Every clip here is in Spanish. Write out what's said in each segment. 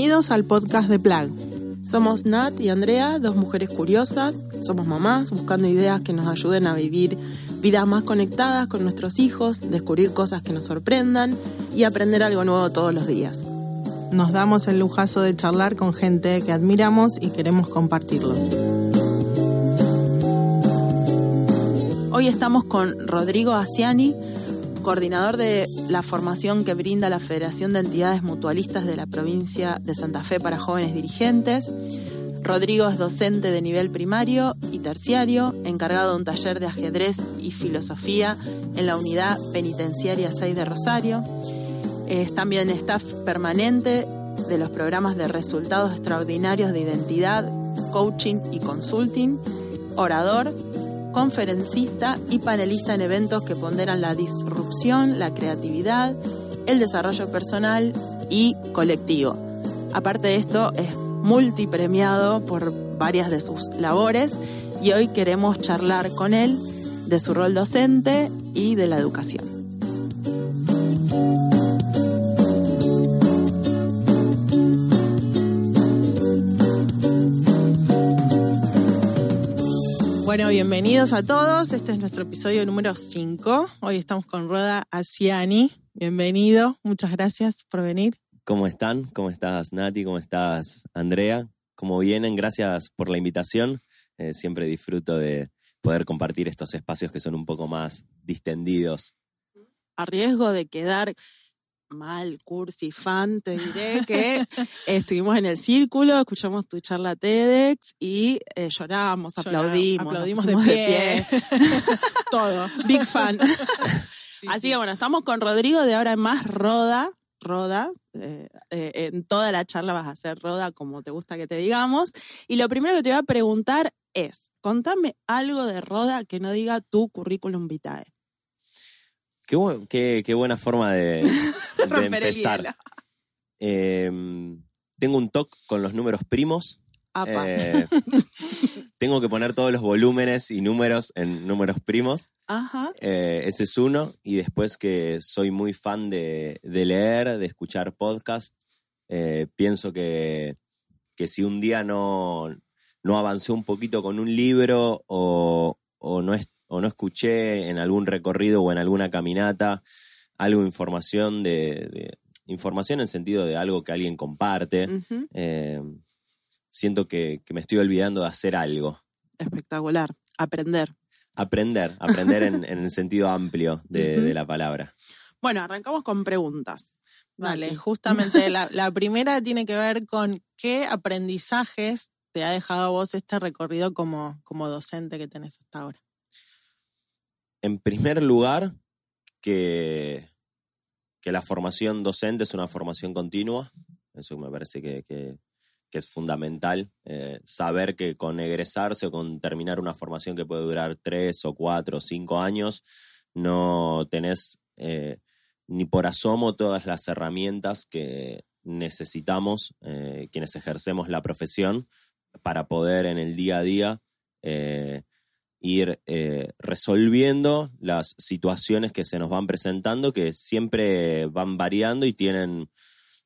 Bienvenidos al podcast de Plag. Somos Nat y Andrea, dos mujeres curiosas. Somos mamás buscando ideas que nos ayuden a vivir vidas más conectadas con nuestros hijos, descubrir cosas que nos sorprendan y aprender algo nuevo todos los días. Nos damos el lujazo de charlar con gente que admiramos y queremos compartirlo. Hoy estamos con Rodrigo Asiani, coordinador de la formación que brinda la Federación de Entidades Mutualistas de la provincia de Santa Fe para jóvenes dirigentes. Rodrigo es docente de nivel primario y terciario, encargado de un taller de ajedrez y filosofía en la unidad penitenciaria 6 de Rosario. Es también staff permanente de los programas de resultados extraordinarios de identidad, coaching y consulting, orador, conferencista y panelista en eventos que ponderan la disrupción, la creatividad, el desarrollo personal y colectivo. Aparte de esto, es multipremiado por varias de sus labores y hoy queremos charlar con él de su rol docente y de la educación. Bueno, bienvenidos a todos. Este es nuestro episodio número 5. Hoy estamos con Roda Asiani. Bienvenido. Muchas gracias por venir. ¿Cómo están? ¿Cómo estás, Nati? ¿Cómo estás, Andrea? ¿Cómo vienen? Gracias por la invitación. Eh, siempre disfruto de poder compartir estos espacios que son un poco más distendidos. A riesgo de quedar mal, cursi, fan, te diré que estuvimos en el círculo, escuchamos tu charla TEDx y eh, lloramos, aplaudimos. Aplaudimos de pie. Todo. Big fan. Así que bueno, estamos con Rodrigo de ahora en más Roda. Roda, eh, eh, en toda la charla vas a hacer Roda como te gusta que te digamos. Y lo primero que te voy a preguntar es, contame algo de Roda que no diga tu currículum vitae. Qué, qué, buena forma de, empezar. Em, tengo un toque con los números primos. Eh, tengo que poner todos los volúmenes y números en números primos. Ajá. Eh, ese es uno. Y después que soy muy fan de, leer, de escuchar podcast. Eh, pienso que, que, si un día no, no avancé un poquito con un libro o, o no, es, o no escuché en algún recorrido o en alguna caminata algo, información de, información en sentido de algo que alguien comparte, eh, siento que, me estoy olvidando de hacer algo. Espectacular, aprender. Aprender, aprender en, el sentido amplio de, la palabra. Bueno, arrancamos con preguntas. Vale, justamente la, la, primera tiene que ver con qué aprendizajes te ha dejado a vos este recorrido como, como docente que tenés hasta ahora en primer lugar, que, que, la formación docente es una formación continua. Eso me parece que, es fundamental. Eh, saber que con egresarse o con terminar una formación que puede durar tres o cuatro o cinco años, no tenés eh, ni por asomo todas las herramientas que necesitamos eh, quienes ejercemos la profesión para poder en el día a día ir eh, resolviendo las situaciones que se nos van presentando, que siempre van variando y tienen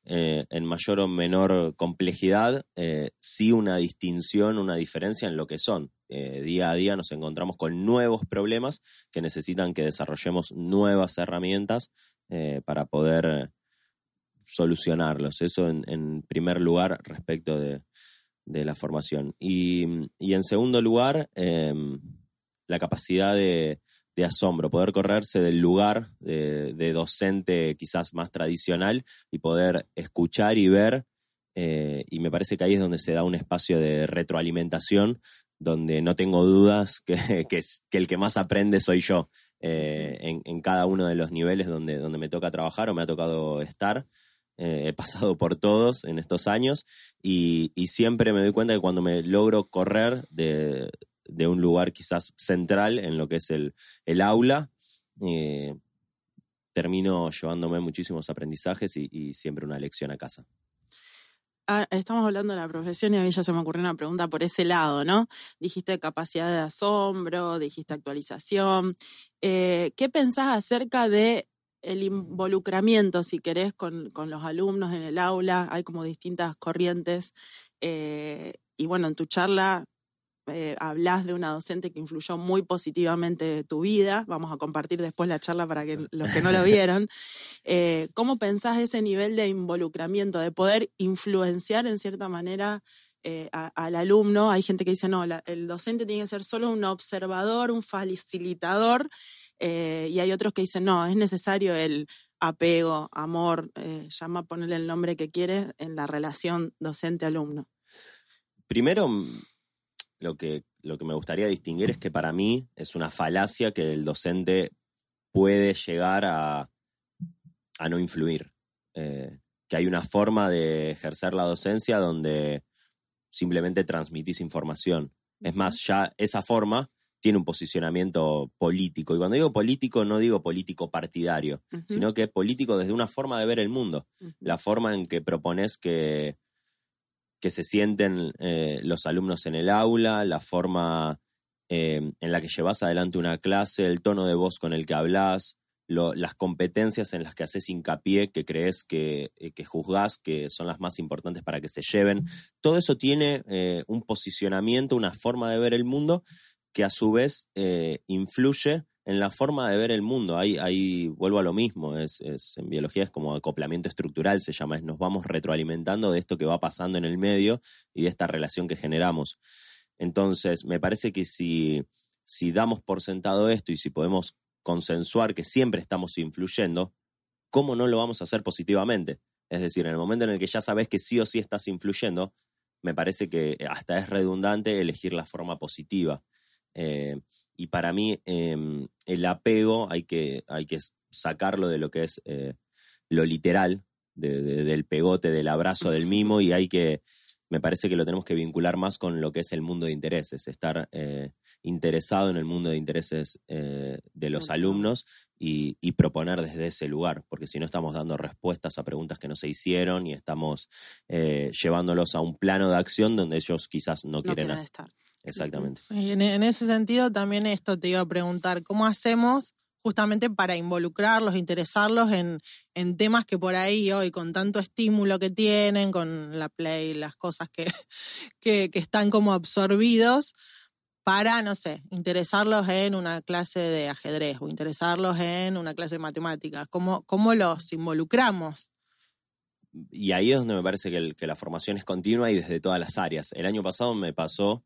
eh, en mayor o menor complejidad, eh, sí una distinción, una diferencia en lo que son. día a día nos encontramos con nuevos problemas que necesitan que desarrollemos nuevas herramientas para poder solucionarlos. Eso en, primer lugar respecto de, la formación. Y, y en segundo lugar, em, la capacidad de, asombro, poder correrse del lugar de, docente quizás más tradicional y poder escuchar y ver. Eh, y me parece que ahí es donde se da un espacio de retroalimentación, donde no tengo dudas que, el que más aprende soy yo eh, en, cada uno de los niveles donde, donde me toca trabajar o me ha tocado estar. Eh, he pasado por todos en estos años y, y, siempre me doy cuenta que cuando me logro correr de, de un lugar quizás central en lo que es el, aula. Eh, termino llevándome muchísimos aprendizajes y, siempre una lección a casa. Ah, estamos hablando de la profesión y a mí ya se me ocurrió una pregunta por ese lado, ¿no? Dijiste capacidad de asombro, dijiste actualización. Eh, ¿Qué pensás acerca de el involucramiento, si querés, con, los alumnos en el aula. Hay como distintas corrientes. Eh, y bueno, en tu charla eh, hablas de una docente que influyó muy positivamente tu vida. Vamos a compartir después la charla para que los que no lo vieron. Eh, ¿Cómo pensás ese nivel de involucramiento, de poder influenciar en cierta manera eh, al alumno? Hay gente que dice, no, el docente tiene que ser solo un observador, un facilitador, y hay otros que dicen, no, es necesario el apego, amor, llama ponerle el nombre que quieres en la relación docente-alumno. Primero, lo que, lo que me gustaría distinguir es que para mí es una falacia que el docente puede llegar a, a no influir. Eh, que hay una forma de ejercer la docencia donde simplemente transmitís información. Es más, ya esa forma tiene un posicionamiento político. Y cuando digo político, no digo político partidario, sino que político desde una forma de ver el mundo. La forma en que propones que que se sienten eh, los alumnos en el aula, la forma eh, en la que llevas adelante una clase, el tono de voz con el que hablas, las competencias en las que haces hincapié, que crees que, eh, que juzgás, que son las más importantes para que se lleven. Todo eso tiene un posicionamiento, una forma de ver el mundo que a su vez influye en la forma de ver el mundo. Ahí, vuelvo a lo mismo, es, en biología es como acoplamiento estructural, se llama, es nos vamos retroalimentando de esto que va pasando en el medio y de esta relación que generamos. Entonces, me parece que si, si damos por sentado esto y si podemos consensuar que siempre estamos influyendo, ¿cómo no lo vamos a hacer positivamente? Es decir, en el momento en el que ya sabes que sí o sí estás influyendo, me parece que hasta es redundante elegir la forma positiva. Eh, y para mí em, el apego hay que, hay que sacarlo de lo que es eh, lo literal, del pegote, del abrazo, del mimo, y hay que, me parece que lo tenemos que vincular más con lo que es el mundo de intereses, estar eh, interesado en el mundo de intereses eh, de los alumnos y, y, proponer desde ese lugar, porque si no estamos dando respuestas a preguntas que no se hicieron y estamos llevándolos a un plano de acción donde ellos quizás no, quieren, estar. Exactamente. en, ese sentido también esto te iba a preguntar, ¿cómo hacemos justamente para involucrarlos, interesarlos en, temas que por ahí hoy, con tanto estímulo que tienen, con la play, las cosas que, que, están como absorbidos, para, no sé, interesarlos en una clase de ajedrez o interesarlos en una clase de matemáticas? ¿Cómo, cómo los involucramos? Y ahí es donde me parece que, que la formación es continua y desde todas las áreas. El año pasado me pasó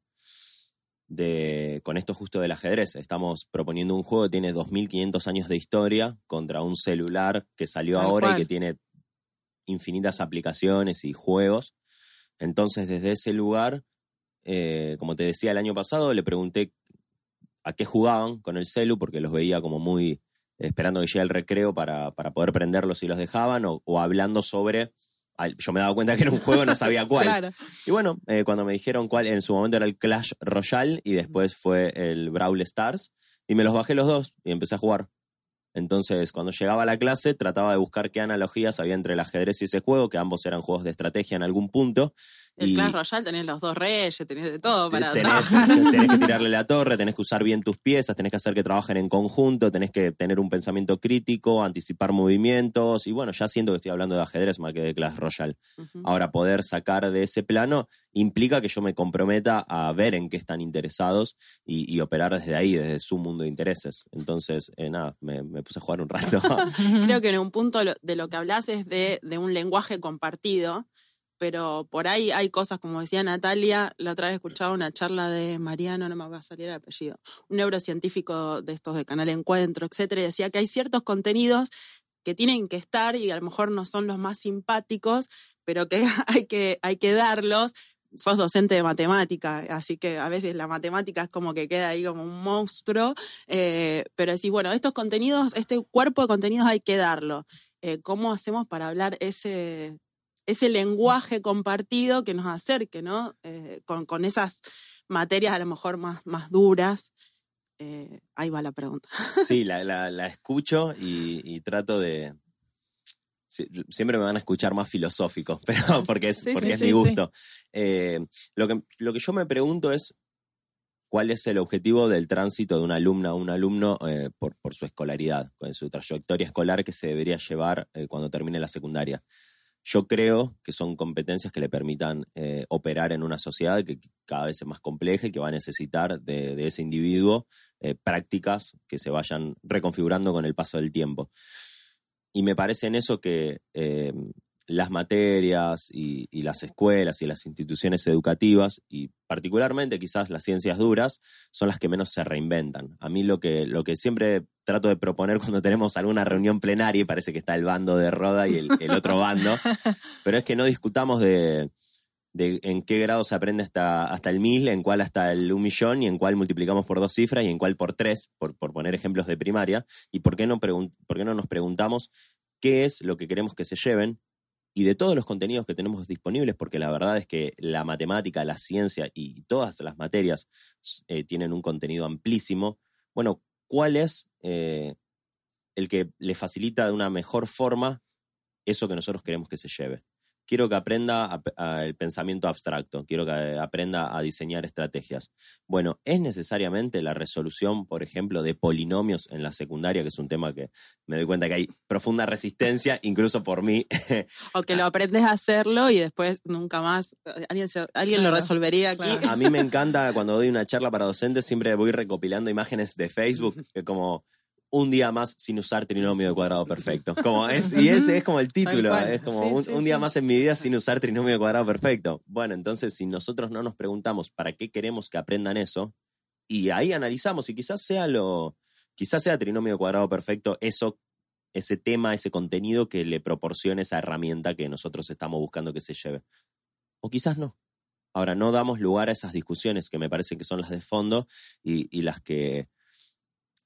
de, con esto justo del ajedrez. Estamos proponiendo un juego que tiene 2.500 años de historia contra un celular que salió ahora y que tiene infinitas aplicaciones y juegos. Entonces, desde ese lugar, eh, como te decía el año pasado, le pregunté a qué jugaban con el celu, porque los veía como muy esperando que llegue el recreo para, para poder prenderlos y los dejaban, o hablando sobre yo me daba cuenta que era un juego, no sabía cuál. Y bueno, eh, cuando me dijeron cuál, en su momento era el Clash Royale y después fue el Brawl Stars, y me los bajé los dos y empecé a jugar. Entonces, cuando llegaba a la clase, trataba de buscar qué analogías había entre el ajedrez y ese juego, que ambos eran juegos de estrategia en algún punto, el Clash Royale tenés los dos reyes, tenés de todo para tenés, tenés que tirarle la torre, tenés que usar bien tus piezas, tenés que hacer que trabajen en conjunto, tenés que tener un pensamiento crítico, anticipar movimientos, y bueno, ya siento que estoy hablando de ajedrez más que de Clash Royale. Ahora, poder sacar de ese plano implica que yo me comprometa a ver en qué están interesados y, operar desde ahí, desde su mundo de intereses. Entonces, eh, nada, me, puse a jugar un rato. Creo que en un punto de lo que hablas es de, de un lenguaje compartido pero por ahí hay cosas, como decía Natalia, la otra vez escuchaba una charla de Mariano, no me va a salir el apellido, un neurocientífico de estos de Canal Encuentro, etcétera, y decía que hay ciertos contenidos que tienen que estar y a lo mejor no son los más simpáticos, pero que hay que, hay que darlos. Sos docente de matemática, así que a veces la matemática es como que queda ahí como un monstruo, eh, pero decís, bueno, estos contenidos, este cuerpo de contenidos hay que darlo. Eh, ¿Cómo hacemos para hablar ese, ese lenguaje compartido que nos acerque, ¿no? Eh, con, esas materias a lo mejor más, más duras. Eh, ahí va la pregunta. Sí, la, escucho y, trato de, siempre me van a escuchar más filosófico, pero porque es, porque es mi gusto. Eh, lo, que, lo que yo me pregunto es, cuál es el objetivo del tránsito de una alumna o un alumno eh, por, por, su escolaridad, con su trayectoria escolar que se debería llevar eh, cuando termine la secundaria. Yo creo que son competencias que le permitan eh, operar en una sociedad que cada vez es más compleja y que va a necesitar de, de ese individuo prácticas que se vayan reconfigurando con el paso del tiempo. Y me parece en eso que las materias y, las escuelas y las instituciones educativas, y particularmente quizás las ciencias duras, son las que menos se reinventan. A mí lo que, lo que siempre trato de proponer cuando tenemos alguna reunión plenaria, y parece que está el bando de Roda y el, otro bando, pero es que no discutamos de, en qué grado se aprende hasta, hasta el mil, en cuál hasta el un millón y en cuál multiplicamos por dos cifras y en cuál por tres, por, por poner ejemplos de primaria, y por qué, no por qué no nos preguntamos qué es lo que queremos que se lleven y de todos los contenidos que tenemos disponibles, porque la verdad es que la matemática, la ciencia y todas las materias eh, tienen un contenido amplísimo, bueno, ¿cuál es eh, el que le facilita de una mejor forma eso que nosotros queremos que se lleve? Quiero que aprenda el pensamiento abstracto, quiero que aprenda a diseñar estrategias. Bueno, ¿es necesariamente la resolución, por ejemplo, de polinomios en la secundaria, que es un tema que me doy cuenta que hay profunda resistencia, incluso por mí? o que lo aprendes a hacerlo y después nunca más, alguien, alguien lo resolvería aquí. A mí me encanta cuando doy una charla para docentes, siempre voy recopilando imágenes de Facebook, que como un día más sin usar trinomio de cuadrado perfecto. Como es, y ese es como el título, es como un, día más en mi vida sin usar trinomio de cuadrado perfecto. Bueno, entonces si nosotros no nos preguntamos para qué queremos que aprendan eso, y ahí analizamos, y quizás sea lo, quizás sea trinomio de cuadrado perfecto, eso, ese tema, ese contenido que le proporcione esa herramienta que nosotros estamos buscando que se lleve. O quizás no. Ahora, no damos lugar a esas discusiones que me parece que son las de fondo y las que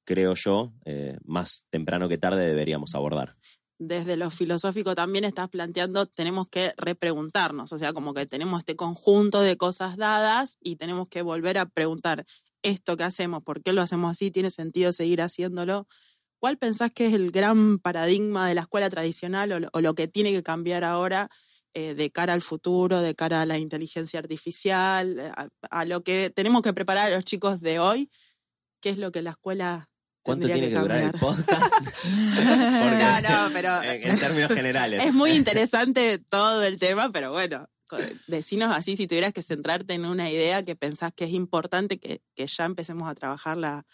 creo yo, eh, más temprano que tarde deberíamos abordar. Desde lo filosófico también estás planteando, tenemos que repreguntarnos, o sea, como que tenemos este conjunto de cosas dadas y tenemos que volver a preguntar, esto que hacemos, por qué lo hacemos así, tiene sentido seguir haciéndolo. ¿Cuál pensás que es el gran paradigma de la escuela tradicional o, lo que tiene que cambiar ahora eh, de cara al futuro, de cara a la inteligencia artificial, a, a, lo que tenemos que preparar a los chicos de hoy? ¿Qué es lo que la escuela ¿Cuánto tiene que, durar el podcast? no, no, pero. En, términos generales. Es muy interesante todo el tema, pero bueno, decinos así si tuvieras que centrarte en una idea que pensás que es importante que, ya empecemos a trabajarla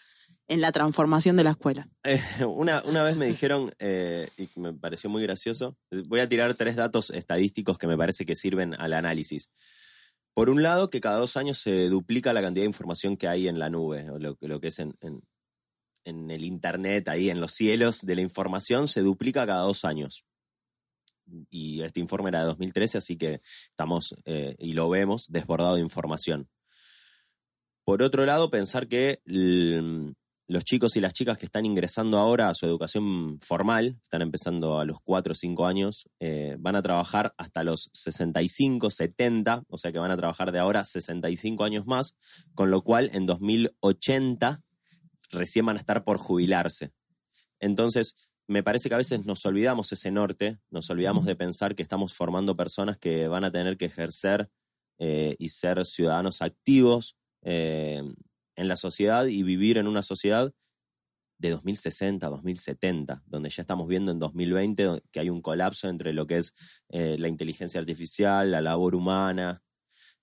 en la transformación de la escuela. Eh, una, una, vez me dijeron, eh, y me pareció muy gracioso, voy a tirar tres datos estadísticos que me parece que sirven al análisis. Por un lado, que cada dos años se duplica la cantidad de información que hay en la nube, o lo, lo que es en, en el Internet, ahí en los cielos de la información, se duplica cada dos años. Y este informe era de 2013, así que estamos, eh, y lo vemos, desbordado de información. Por otro lado, pensar que los chicos y las chicas que están ingresando ahora a su educación formal, están empezando a los 4 o 5 años, eh, van a trabajar hasta los 65, 70, o sea que van a trabajar de ahora 65 años más, con lo cual en 2080 recién van a estar por jubilarse. Entonces, me parece que a veces nos olvidamos ese norte, nos olvidamos de pensar que estamos formando personas que van a tener que ejercer eh, y ser ciudadanos activos eh, en la sociedad y vivir en una sociedad de 2060, 2070, donde ya estamos viendo en 2020 que hay un colapso entre lo que es eh, la inteligencia artificial, la labor humana,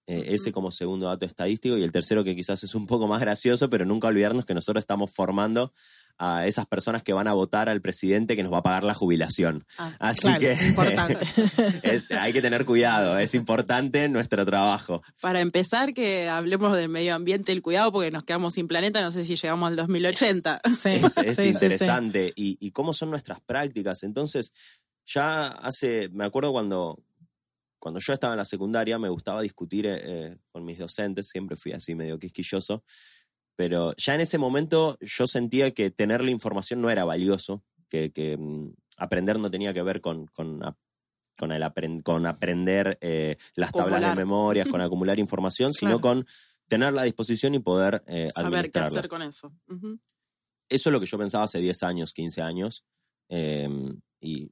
eh, ese como segundo dato estadístico. Y el tercero que quizás es un poco más gracioso, pero nunca olvidarnos que nosotros estamos formando a esas personas que van a votar al presidente que nos va a pagar la jubilación. Ah, Así que importante. hay que tener cuidado, es importante nuestro trabajo. Para empezar, que hablemos del medio ambiente y el cuidado, porque nos quedamos sin planeta, no sé si llegamos al 2080. es, interesante. y, y cómo son nuestras prácticas. Entonces, ya hace, me acuerdo cuando, cuando yo estaba en la secundaria me gustaba discutir eh, eh, con mis docentes, siempre fui así medio quisquilloso, pero ya en ese momento yo sentía que tener la información no era valioso, que, mm, aprender no tenía que ver con, con, con, el con aprender eh, las tablas de memorias, con acumular información, sino con tenerla a disposición y poder Saber qué hacer con eso. Eso es lo que yo pensaba hace 10 años, 15 años. Em, y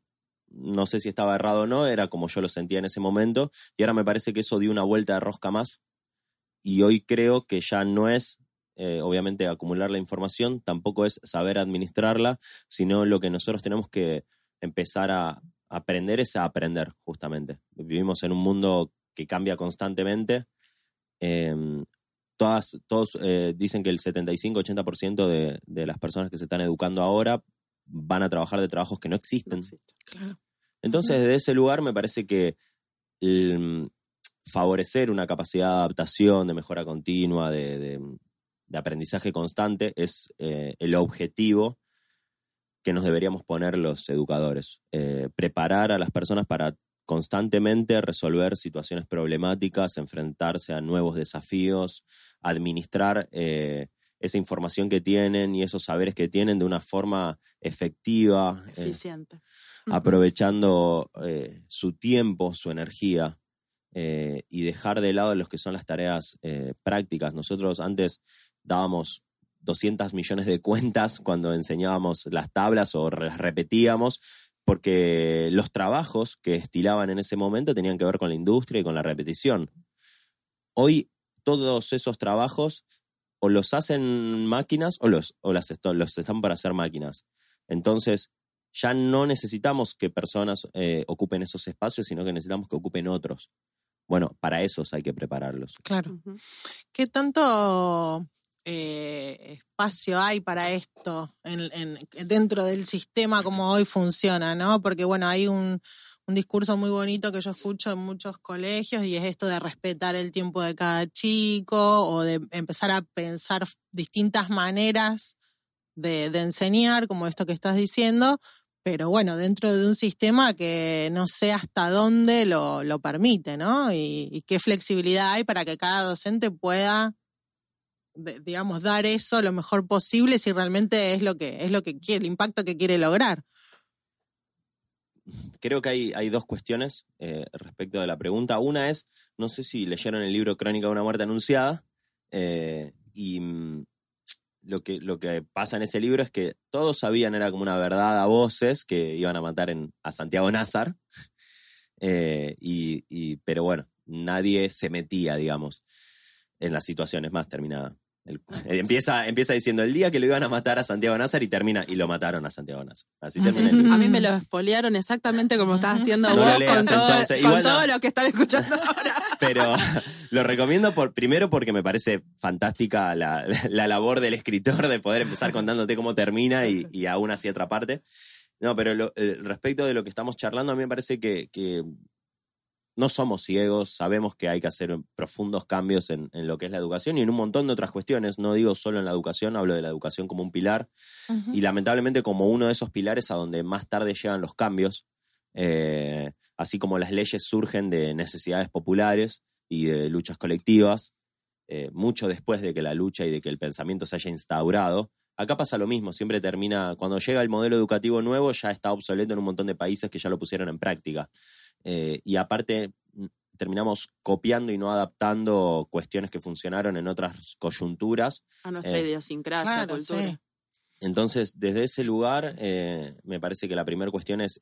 no sé si estaba errado o no, era como yo lo sentía en ese momento, y ahora me parece que eso dio una vuelta de rosca más, y hoy creo que ya no es eh, obviamente, acumular la información, tampoco es saber administrarla, sino lo que nosotros tenemos que empezar a aprender es a aprender, justamente. Vivimos en un mundo que cambia constantemente. Em, todas, todos eh, dicen que el 75-80% de, de las personas que se están educando ahora van a trabajar de trabajos que no existen. Entonces, desde ese lugar me parece que favorecer una capacidad de adaptación, de mejora continua, de, aprendizaje constante es eh, el objetivo que nos deberíamos poner los educadores. Eh, preparar a las personas para constantemente resolver situaciones problemáticas, enfrentarse a nuevos desafíos, administrar eh, esa información que tienen y esos saberes que tienen de una forma efectiva, eh, eficiente, aprovechando eh, su tiempo, su energía y dejar de lado los que son las tareas prácticas. Nosotros antes dábamos 200 millones de cuentas cuando enseñábamos las tablas o las repetíamos porque los trabajos que estilaban en ese momento tenían que ver con la industria y con la repetición. Hoy todos esos trabajos o los hacen máquinas o los, o las, los están para hacer máquinas. Entonces, ya no necesitamos que personas eh, ocupen esos espacios, sino que necesitamos que ocupen otros. Bueno, para esos hay que prepararlos. Claro. ¿Qué tanto eh, espacio hay para esto en, dentro del sistema como hoy funciona, ¿no? Porque bueno, hay un, discurso muy bonito que yo escucho en muchos colegios y es esto de respetar el tiempo de cada chico o de empezar a pensar distintas maneras de, enseñar, como esto que estás diciendo, pero bueno, dentro de un sistema que no sé hasta dónde lo, permite, ¿no? y qué flexibilidad hay para que cada docente pueda digamos, dar eso lo mejor posible si realmente es lo que, es lo que quiere, el impacto que quiere lograr. Creo que hay, hay dos cuestiones eh, respecto de la pregunta. Una es, no sé si leyeron el libro Crónica de una muerte anunciada, eh, y mm, lo que, lo que pasa en ese libro es que todos sabían, era como una verdad a voces, que iban a matar en, a Santiago Nazar, eh, y, pero bueno, nadie se metía, digamos, en las situaciones más terminadas. Eh, empieza, empieza diciendo el día que lo iban a matar a Santiago Nazar y termina, y lo mataron a Santiago Nazar. Así termina A mí me lo espolearon exactamente como estás haciendo vos con, todo, lo que están escuchando ahora. Pero lo recomiendo por, primero porque me parece fantástica la, labor del escritor de poder empezar contándote cómo termina y, aún así parte No, pero eh, respecto de lo que estamos charlando, a mí me parece que no somos ciegos, sabemos que hay que hacer profundos cambios en, lo que es la educación y en un montón de otras cuestiones. No digo solo en la educación, hablo de la educación como un pilar y lamentablemente como uno de esos pilares a donde más tarde llegan los cambios, eh, así como las leyes surgen de necesidades populares y de luchas colectivas, eh, mucho después de que la lucha y de que el pensamiento se haya instaurado. Acá pasa lo mismo, siempre termina, cuando llega el modelo educativo nuevo ya está obsoleto en un montón de países que ya lo pusieron en práctica. Eh, y aparte mm, terminamos copiando y no adaptando cuestiones que funcionaron en otras coyunturas. A nuestra eh, idiosincrasia, cultura. Entonces, desde ese lugar, eh, me parece que la primera cuestión es,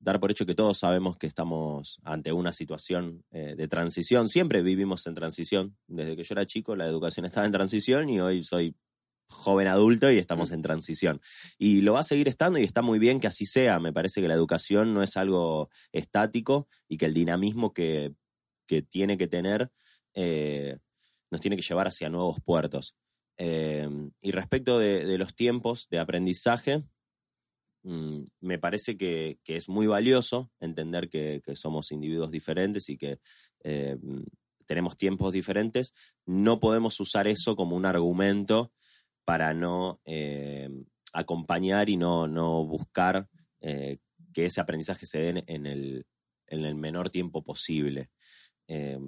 dar por hecho que todos sabemos que estamos ante una situación de transición. Siempre vivimos en transición. Desde que yo era chico, la educación estaba en transición y hoy soy joven adulto y estamos en transición. Y lo va a seguir estando y está muy bien que así sea. Me parece que la educación no es algo estático y que el dinamismo que, tiene que tener eh, nos tiene que llevar hacia nuevos puertos. Eh, y respecto de, los tiempos de aprendizaje, mm, me parece que, es muy valioso entender que, somos individuos diferentes y que eh, tenemos tiempos diferentes. No podemos usar eso como un argumento para no eh, acompañar y no, no buscar eh, que ese aprendizaje se dé en el, en el menor tiempo posible. Eh,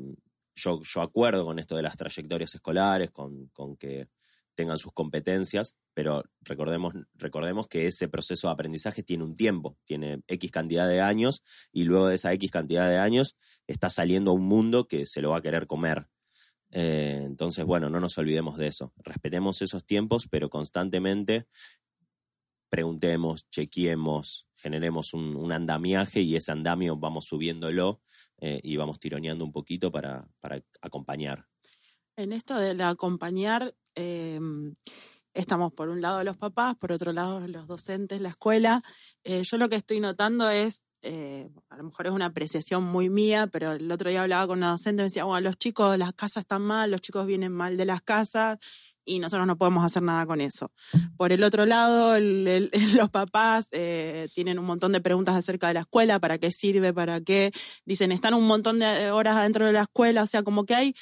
yo, yo, acuerdo con esto de las trayectorias escolares, con, que tengan sus competencias, pero recordemos, recordemos que ese proceso de aprendizaje tiene un tiempo, tiene X cantidad de años y luego de esa X cantidad de años está saliendo a un mundo que se lo va a querer comer. Eh, entonces, bueno, no nos olvidemos de eso. Respetemos esos tiempos, pero constantemente preguntemos, chequeemos, generemos un, andamiaje y ese andamio vamos subiéndolo eh, y vamos tironeando un poquito para, acompañar. En esto del acompañar, eh, estamos por un lado los papás, por otro lado los docentes, la escuela. Yo lo que estoy notando es, eh, a lo mejor es una apreciación muy mía, pero el otro día hablaba con una docente y me decía, bueno, los chicos, las casas están mal, los chicos vienen mal de las casas y nosotros no podemos hacer nada con eso. Por el otro lado, el- el- los papás eh, tienen un montón de preguntas acerca de la escuela, para qué sirve, para qué. Dicen, están un montón de horas adentro de la escuela, o sea, como que hay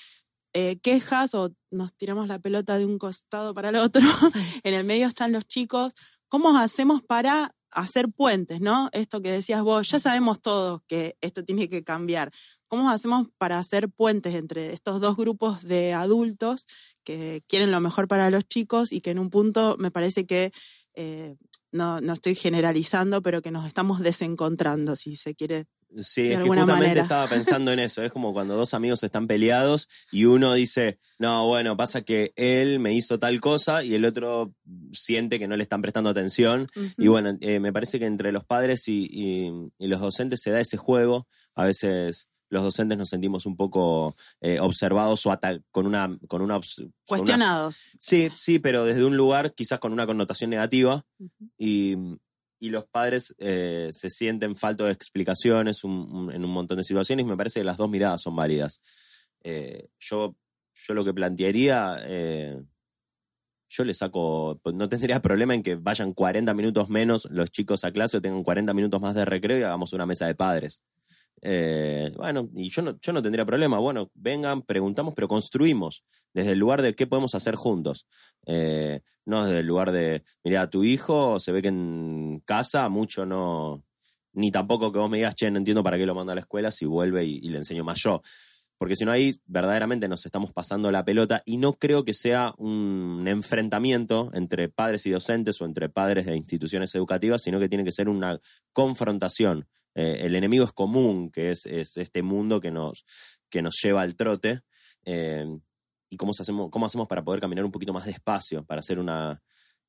eh, quejas o nos tiramos la pelota de un costado para el otro. en el medio están los chicos. ¿Cómo hacemos para hacer puentes, no? Esto que decías vos, ya sabemos todos que esto tiene que cambiar. ¿Cómo hacemos para hacer puentes entre estos dos grupos de adultos que quieren lo mejor para los chicos y que en un punto me parece que, eh, no, no estoy generalizando, pero que nos estamos desencontrando, si se quiere. Sí, es que justamente manera. estaba pensando en eso. Es como cuando dos amigos están peleados y uno dice, no, bueno, pasa que él me hizo tal cosa y el otro siente que no le están prestando atención. Y bueno, eh, me parece que entre los padres y, y- y los docentes se da ese juego. A veces los docentes nos sentimos un poco eh, observados o con una... Con una, obs- con una- Cuestionados. Sí, sí, pero desde un lugar quizás con una connotación negativa y, y los padres eh, se sienten falto de explicaciones en un montón de situaciones y me parece que las dos miradas son válidas. Eh, yo, yo lo que plantearía, eh, yo le saco, pues no tendría problema en que vayan 40 minutos menos los chicos a clase o tengan 40 minutos más de recreo y hagamos una mesa de padres. Eh, bueno, y yo no, yo no tendría problema. Bueno, vengan, preguntamos, pero construimos desde el lugar de qué podemos hacer juntos. Eh, no desde el lugar de, mira, tu hijo se ve que en casa mucho no, ni tampoco que vos me digas, che, no entiendo para qué lo mando a la escuela si vuelve y, y le enseño más yo. Porque si no ahí verdaderamente nos estamos pasando la pelota y no creo que sea un enfrentamiento entre padres y docentes o entre padres e instituciones educativas, sino que tiene que ser una confrontación. Eh, el enemigo es común, que es, es este mundo que nos, que nos lleva al trote. eh, ¿Y cómo, hacemos, cómo hacemos para poder caminar un poquito más despacio, para hacer una,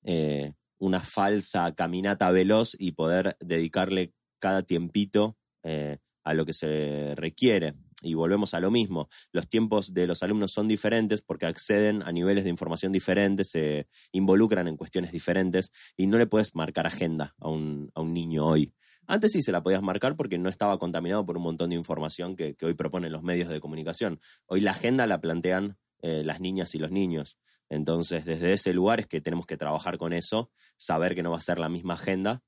eh, una falsa caminata veloz y poder dedicarle cada tiempito eh, a lo que se requiere? Y volvemos a lo mismo. Los tiempos de los alumnos son diferentes porque acceden a niveles de información diferentes, se involucran en cuestiones diferentes y no le puedes marcar agenda a un, a un niño hoy. Antes sí se la podías marcar porque no estaba contaminado por un montón de información que, hoy proponen los medios de comunicación. Hoy la agenda la plantean eh, las niñas y los niños. Entonces, desde ese lugar es que tenemos que trabajar con eso, saber que no va a ser la misma agenda,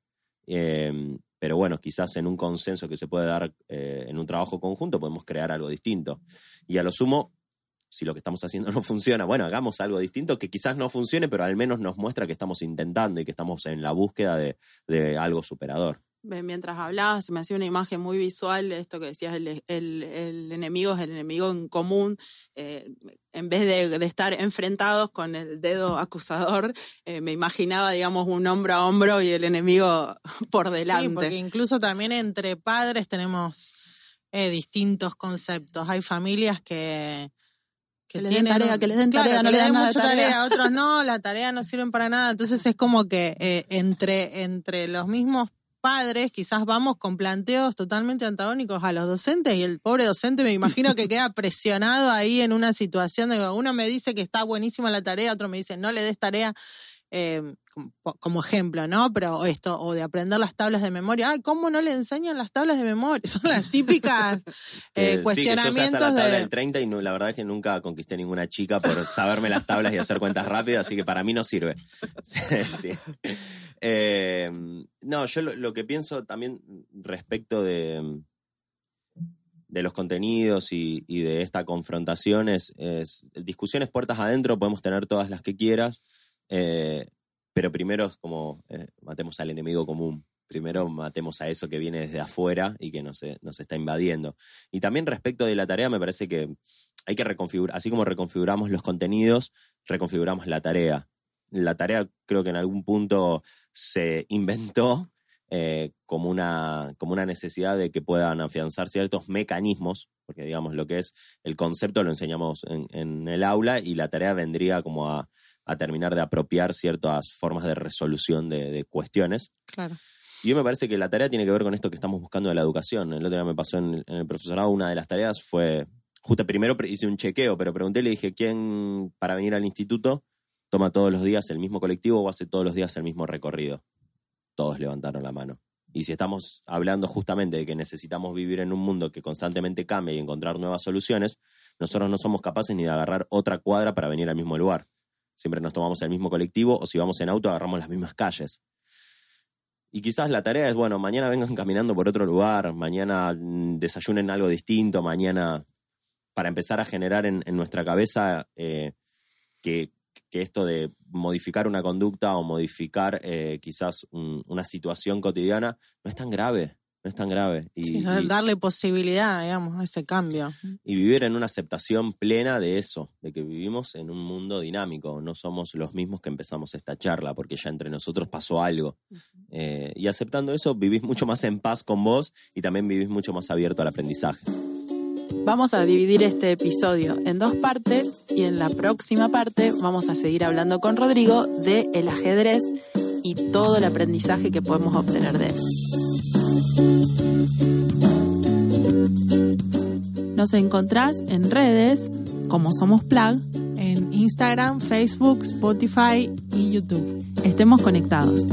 eh, pero bueno, quizás en un consenso que se puede dar eh, en un trabajo conjunto podemos crear algo distinto. Y a lo sumo, si lo que estamos haciendo no funciona, bueno, hagamos algo distinto que quizás no funcione, pero al menos nos muestra que estamos intentando y que estamos en la búsqueda de algo superador. Mientras hablabas, se me hacía una imagen muy visual de esto que decías, el, el- el enemigo es el enemigo en común. eh, en vez de, de estar enfrentados con el dedo acusador, eh, me imaginaba, digamos, un hombro a hombro y el enemigo por delante. Sí, porque incluso también entre padres tenemos eh, distintos conceptos. Hay familias que, Que les den tarea, que les den claro, tarea, que no le les den nada de mucha tarea. tarea, otros no, la tarea no sirven para nada. Entonces es como que eh, entre, entre los mismos padres quizás vamos con planteos totalmente antagónicos a los docentes y el pobre docente me imagino que queda presionado ahí en una situación de que uno me dice que está buenísima la tarea, otro me dice no le des tarea. eh, como, ejemplo, ¿no? Pero esto, o de aprender las tablas de memoria. Ay, ¿cómo no le enseñan las tablas de memoria? Son las típicas eh, sí, que yo sé hasta la cuestionamientos tabla de... del 30 y no- la verdad es que nunca conquisté ninguna chica por saberme las tablas y hacer cuentas rápidas, así que para mí no sirve. Sí. Eh, no, yo lo, que pienso también respecto de, de los contenidos y, de esta confrontación es, es discusiones puertas adentro, podemos tener todas las que quieras, eh, pero primero es como eh, matemos al enemigo común. Primero matemos a eso que viene desde afuera y que nos, nos está invadiendo. Y también respecto de la tarea, me parece que hay que reconfigurar, así como reconfiguramos los contenidos, reconfiguramos la tarea. La tarea creo que en algún punto se inventó eh, como, una, como una necesidad de que puedan afianzar ciertos mecanismos, porque digamos lo que es el concepto lo enseñamos en, en el aula y la tarea vendría como a, a terminar de apropiar ciertas formas de resolución de, de cuestiones. Claro. Y yo me parece que la tarea tiene que ver con esto que estamos buscando de la educación. El otro día me pasó en, el- en el profesorado, una de las tareas fue, justo primero hice un chequeo, pero pregunté, le dije, ¿quién para venir al instituto toma todos los días el mismo colectivo o hace todos los días el mismo recorrido? Todos levantaron la mano. Y si estamos hablando justamente de que necesitamos vivir en un mundo que constantemente cambia y encontrar nuevas soluciones, nosotros no somos capaces ni de agarrar otra cuadra para venir al mismo lugar. Siempre nos tomamos el mismo colectivo o si vamos en auto agarramos las mismas calles. Y quizás la tarea es, bueno, mañana vengan caminando por otro lugar, mañana mm, desayunen algo distinto, mañana para empezar a generar en, nuestra cabeza eh, que, esto de modificar una conducta o modificar eh, quizás una situación cotidiana no es tan grave no es tan grave. Y, darle posibilidad, digamos, a ese cambio. Y vivir en una aceptación plena de eso, de que vivimos en un mundo dinámico, no somos los mismos que empezamos esta charla, porque ya entre nosotros pasó algo. Eh, y aceptando eso, vivís mucho más en paz con vos y también vivís mucho más abierto al aprendizaje. Vamos a dividir este episodio en dos partes y en la próxima parte vamos a seguir hablando con Rodrigo de el ajedrez y todo el aprendizaje que podemos obtener de él. Nos encontrás en redes como Somos Plug, en Instagram, Facebook, Spotify y YouTube. Estemos conectados.